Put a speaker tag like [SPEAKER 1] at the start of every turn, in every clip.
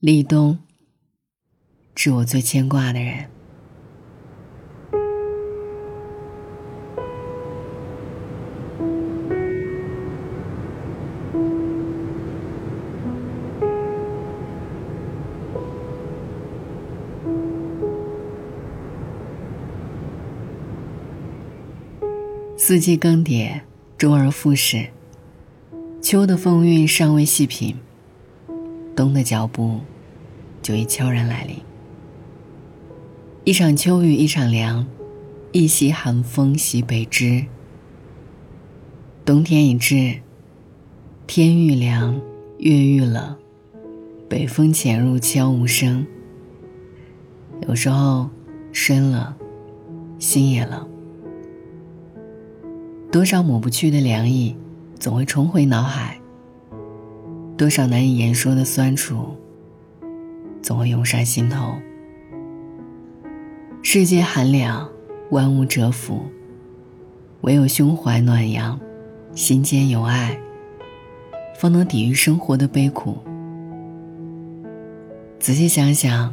[SPEAKER 1] 立冬，是我最牵挂的人。四季更迭，周而复始。秋的风韵尚未细品，冬的脚步就已悄然来临。一场秋雨一场凉，一袭寒风袭北枝。冬天已至，天愈凉，月愈冷，北风潜入，悄无声。有时候，身冷，心也冷。多少抹不去的凉意，总会重回脑海；多少难以言说的酸楚，总会涌上心头。世界寒凉，万物蛰伏，唯有胸怀暖阳，心间有爱，方能抵御生活的悲苦。仔细想想，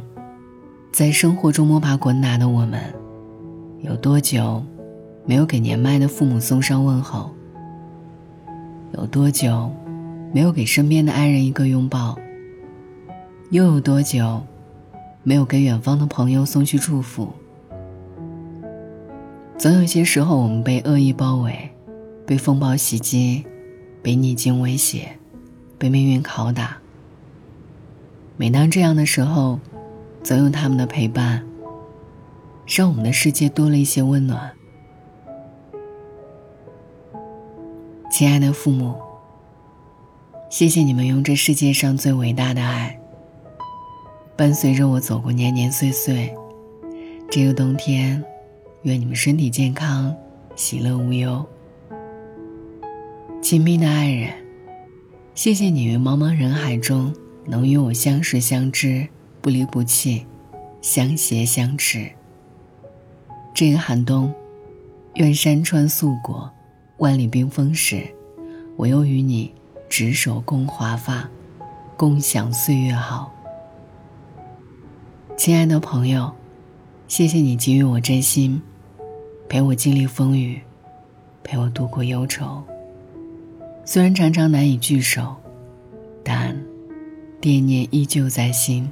[SPEAKER 1] 在生活中摸爬滚打的我们，有多久？没有给年迈的父母送上问候，有多久没有给身边的爱人一个拥抱？又有多久没有给远方的朋友送去祝福？总有些时候，我们被恶意包围，被风暴袭击，被逆境威胁，被命运拷打。每当这样的时候，总有他们的陪伴，让我们的世界多了一些温暖。亲爱的父母，谢谢你们用这世界上最伟大的爱，伴随着我走过年年岁岁。这个冬天，愿你们身体健康，喜乐无忧。亲密的爱人，谢谢你于茫茫人海中能与我相识相知，不离不弃，相携相持。这个寒冬，愿山川素裹。万里冰封时，我又与你执手共华发，共享岁月好。亲爱的朋友，谢谢你给予我真心，陪我经历风雨，陪我度过忧愁。虽然常常难以聚首，但惦念依旧在心。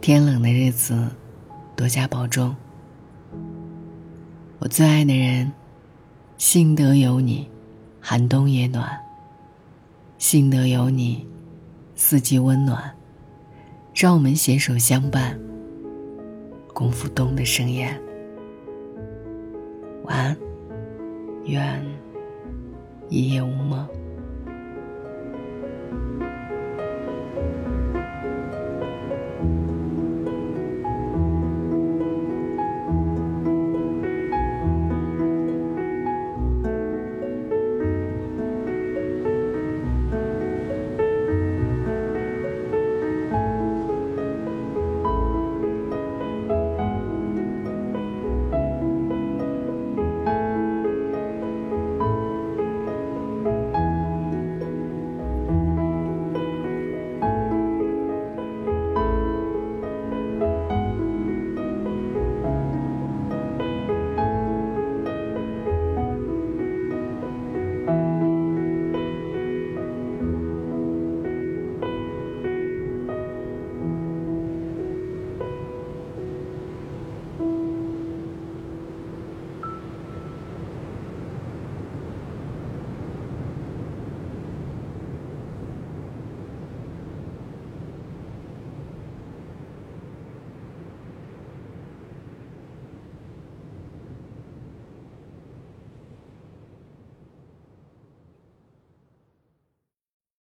[SPEAKER 1] 天冷的日子，多加保重。我最爱的人。幸得有你，寒冬也暖。幸得有你，四季温暖。让我们携手相伴，共赴冬的盛宴。晚安，愿一夜无梦。